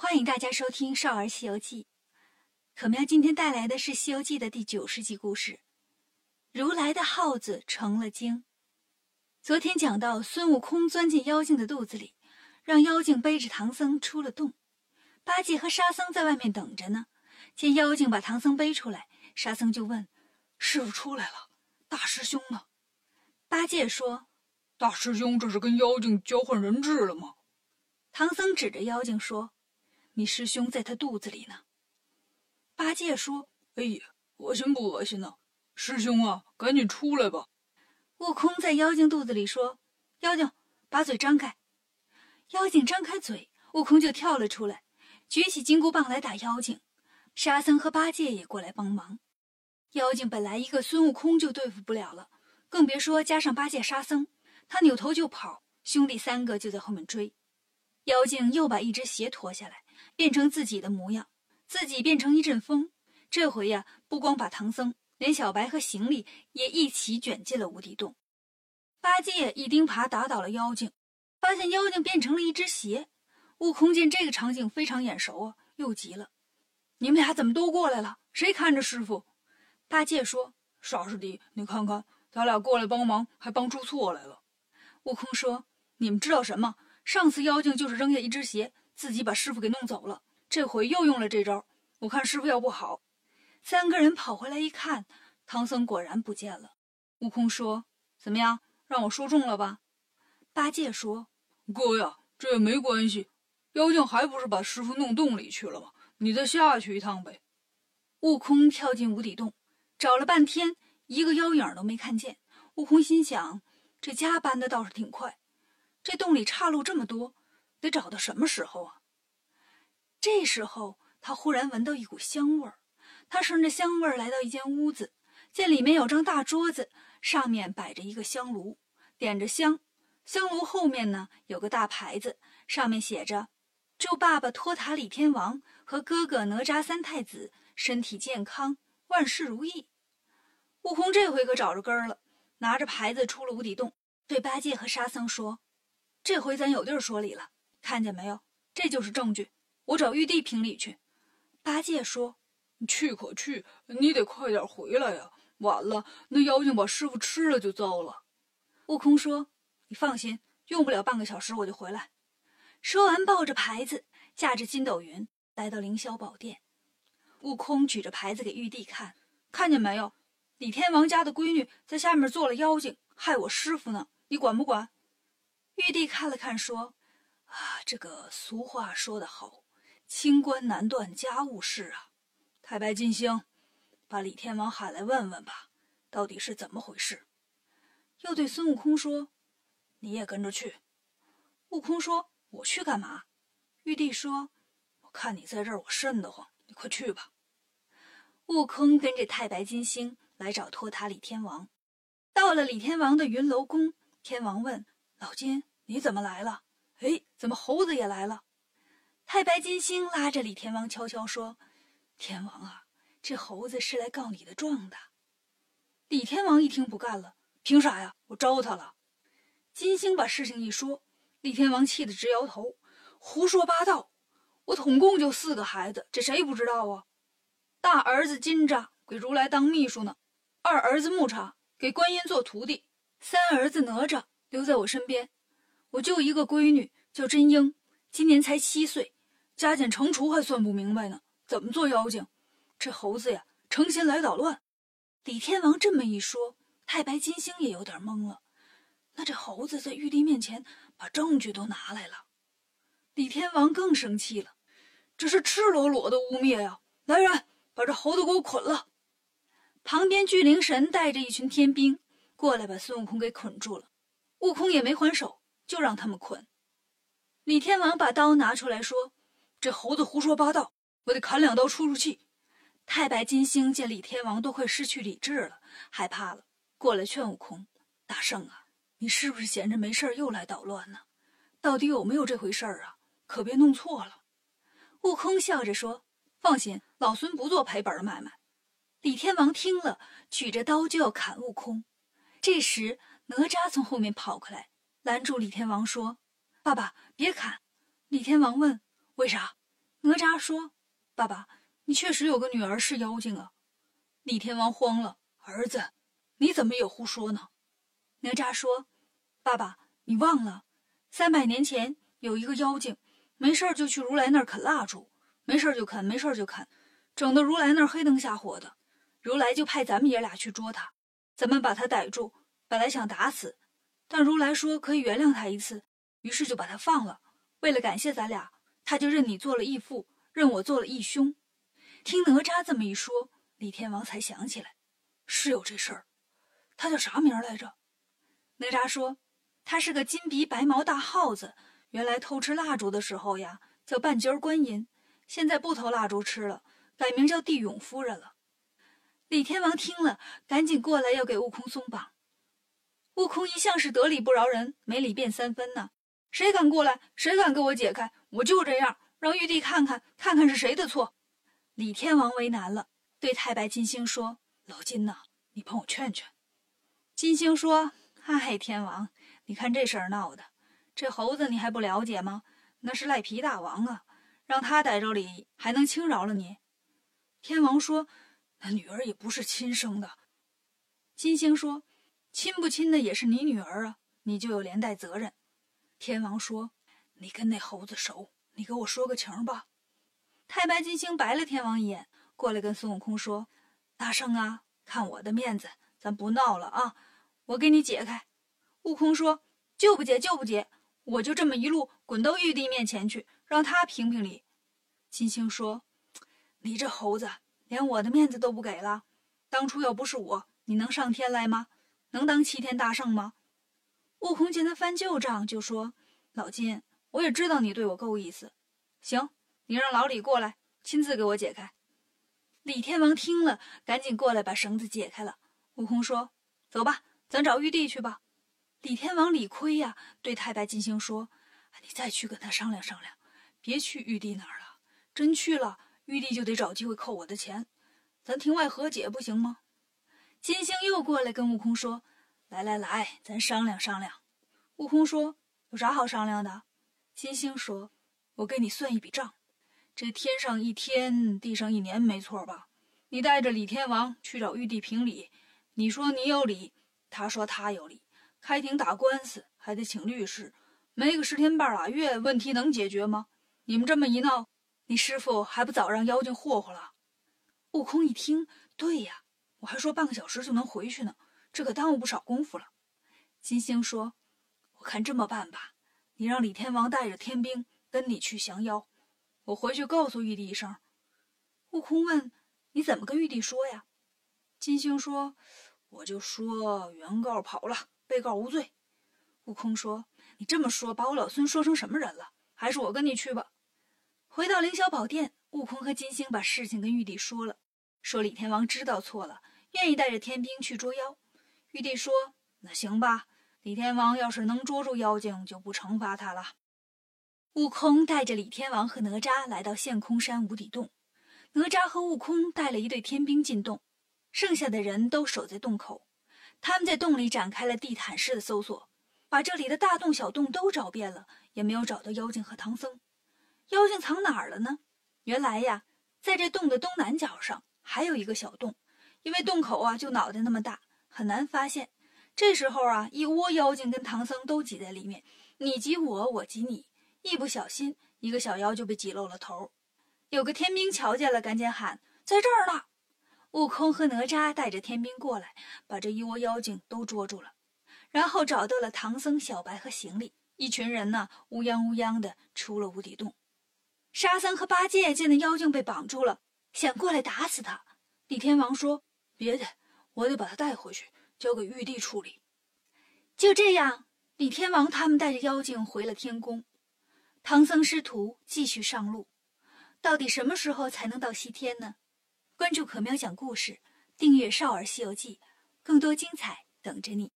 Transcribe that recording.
欢迎大家收听《少儿西游记》。可喵今天带来的是《西游记》的第九十集故事：如来的耗子成了精。昨天讲到孙悟空钻进妖精的肚子里，让妖精背着唐僧出了洞。八戒和沙僧在外面等着呢。见妖精把唐僧背出来，沙僧就问：“师傅出来了，大师兄呢？”八戒说：“大师兄这是跟妖精交换人质了吗？”唐僧指着妖精说。你师兄在他肚子里呢。八戒说：“哎呀，恶心不恶心呢？师兄啊，赶紧出来吧！”悟空在妖精肚子里说：“妖精，把嘴张开。”妖精张开嘴，悟空就跳了出来，举起金箍棒来打妖精。沙僧和八戒也过来帮忙。妖精本来一个孙悟空就对付不了了，更别说加上八戒、沙僧。他扭头就跑，兄弟三个就在后面追。妖精又把一只鞋脱下来。变成自己的模样，自己变成一阵风。这回呀，不光把唐僧，连小白和行李也一起卷进了无底洞。八戒一钉耙打倒了妖精，发现妖精变成了一只鞋。悟空见这个场景非常眼熟啊，又急了：“你们俩怎么都过来了？谁看着师傅？”八戒说：“傻师弟，你看看，咱俩过来帮忙，还帮出错来了。”悟空说：“你们知道什么？上次妖精就是扔下一只鞋。”自己把师傅给弄走了，这回又用了这招。我看师傅要不好。三个人跑回来一看，唐僧果然不见了。悟空说：“怎么样，让我说中了吧？”八戒说：“哥呀，这也没关系，妖精还不是把师傅弄洞里去了吗？你再下去一趟呗。”悟空跳进无底洞，找了半天，一个妖影都没看见。悟空心想：这家搬的倒是挺快，这洞里岔路这么多。得找到什么时候啊？这时候，他忽然闻到一股香味儿。他顺着香味儿来到一间屋子，见里面有张大桌子，上面摆着一个香炉，点着香。香炉后面呢，有个大牌子，上面写着：“祝爸爸托塔李天王和哥哥哪吒三太子身体健康，万事如意。”悟空这回可找着根儿了，拿着牌子出了无底洞，对八戒和沙僧说：“这回咱有地儿说理了。”看见没有？这就是证据。我找玉帝评理去。八戒说：“去可去，你得快点回来呀！晚了，那妖精把师傅吃了就糟了。”悟空说：“你放心，用不了半个小时我就回来。”说完，抱着牌子，驾着筋斗云来到凌霄宝殿。悟空举着牌子给玉帝看，看见没有？李天王家的闺女在下面做了妖精，害我师傅呢。你管不管？玉帝看了看，说。啊，这个俗话说得好，“清官难断家务事”啊！太白金星，把李天王喊来问问吧，到底是怎么回事？又对孙悟空说：“你也跟着去。”悟空说：“我去干嘛？”玉帝说：“我看你在这儿，我瘆得慌，你快去吧。”悟空跟着太白金星来找托塔李天王，到了李天王的云楼宫，天王问：“老金，你怎么来了？”哎，怎么猴子也来了？太白金星拉着李天王悄悄说：“天王啊，这猴子是来告你的状的。”李天王一听不干了：“凭啥呀？我招他了。”金星把事情一说，李天王气得直摇头：“胡说八道！我统共就四个孩子，这谁不知道啊？大儿子金吒给如来当秘书呢，二儿子木叉给观音做徒弟，三儿子哪吒留在我身边。”我就一个闺女，叫真英，今年才七岁，加减乘除还算不明白呢，怎么做妖精？这猴子呀，成心来捣乱。李天王这么一说，太白金星也有点懵了。那这猴子在玉帝面前把证据都拿来了，李天王更生气了，这是赤裸裸的污蔑呀！来人，把这猴子给我捆了。旁边巨灵神带着一群天兵过来，把孙悟空给捆住了。悟空也没还手。就让他们捆。李天王把刀拿出来说：“这猴子胡说八道，我得砍两刀出出气。”太白金星见李天王都快失去理智了，害怕了，过来劝悟空：“大圣啊，你是不是闲着没事又来捣乱呢？到底有没有这回事儿啊？可别弄错了。”悟空笑着说：“放心，老孙不做赔本的买卖。”李天王听了，举着刀就要砍悟空。这时，哪吒从后面跑过来。拦住李天王说：“爸爸，别砍！”李天王问：“为啥？”哪吒说：“爸爸，你确实有个女儿是妖精啊。”李天王慌了：“儿子，你怎么也胡说呢？”哪吒说：“爸爸，你忘了，三百年前有一个妖精，没事就去如来那儿啃蜡烛，没事就啃，没事就啃，整得如来那儿黑灯瞎火的。如来就派咱们爷俩去捉他，咱们把他逮住，本来想打死，但如来说可以原谅他一次，于是就把他放了。为了感谢咱俩，他就认你做了义父，认我做了义兄。”听哪吒这么一说。李天王才想起来，是有这事儿。他叫啥名来着？哪吒说：“他是个金鼻白毛大耗子。原来偷吃蜡烛的时候呀，叫半截观音。现在不偷蜡烛吃了，改名叫地涌夫人了。”李天王听了，赶紧过来要给悟空松绑。悟空一向是得理不饶人，没理变三分呢。谁敢过来？谁敢给我解开？我就这样，让玉帝看看，看看是谁的错。李天王为难了。对太白金星说：“老金呐，你帮我劝劝。”金星说：“嗨，天王，你看这事儿闹的，这猴子你还不了解吗？那是赖皮大王啊，让他逮着理，还能轻饶了你？”天王说：“那女儿也不是亲生的。”金星说：“亲不亲的也是你女儿啊，你就有连带责任。”天王说：“你跟那猴子熟，你给我说个情吧。”太白金星白了天王一眼。过来跟孙悟空说：“大圣啊，看我的面子，咱不闹了啊！我给你解开。”悟空说：“就不解，就不解，我就这么一路滚到玉帝面前去，让他评评理。”金星说：“你这猴子，连我的面子都不给了。当初要不是我，你能上天来吗？能当齐天大圣吗？”悟空见他翻旧账，就说：“老金，我也知道你对我够意思。行，你让老李过来，亲自给我解开。”李天王听了，赶紧过来把绳子解开了。悟空说：“走吧，咱找玉帝去吧。”李天王理亏呀，对太白金星说：“你再去跟他商量商量，别去玉帝那儿了。真去了，玉帝就得找机会扣我的钱。咱庭外和解不行吗？”金星又过来跟悟空说：“来来来，咱商量商量。”悟空说：“有啥好商量的？”金星说：“我给你算一笔账。”这天上一天，地上一年，没错吧？你带着李天王去找玉帝评理，你说你有理，他说他有理，开庭打官司还得请律师，没个十天半拉月，问题能解决吗？你们这么一闹，你师傅还不早让妖精霍霍了？悟空一听，对呀，我还说半个小时就能回去呢，这可耽误不少功夫了。金星说：“我看这么办吧，你让李天王带着天兵跟你去降妖。”我回去告诉玉帝一声。悟空问：“你怎么跟玉帝说呀？”金星说：“我就说原告跑了，被告无罪。”悟空说：“你这么说，把我老孙说成什么人了？还是我跟你去吧。”回到凌霄宝殿，悟空和金星把事情跟玉帝说了，说李天王知道错了，愿意带着天兵去捉妖。玉帝说：“那行吧，李天王要是能捉住妖精，就不惩罚他了。”悟空带着李天王和哪吒来到陷空山无底洞，哪吒和悟空带了一队天兵进洞，剩下的人都守在洞口。他们在洞里展开了地毯式的搜索，把这里的大洞小洞都找遍了，也没有找到妖精和唐僧。妖精藏哪儿了呢？原来呀，在这洞的东南角上还有一个小洞，因为洞口啊就脑袋那么大，很难发现。这时候啊，一窝妖精跟唐僧都挤在里面，你挤我，我挤你。一不小心，一个小妖就被挤露了头。有个天兵瞧见了，赶紧喊：“在这儿呢！”悟空和哪吒带着天兵过来，把这一窝妖精都捉住了，然后找到了唐僧、小白和行李。一群人呢，乌泱乌泱的出了无底洞。沙僧和八戒见那妖精被绑住了，想过来打死他。李天王说：“别的，我得把他带回去，交给玉帝处理。”就这样，李天王他们带着妖精回了天宫。唐僧师徒继续上路，到底什么时候才能到西天呢？关注可喵讲故事，订阅《少儿西游记》，更多精彩等着你。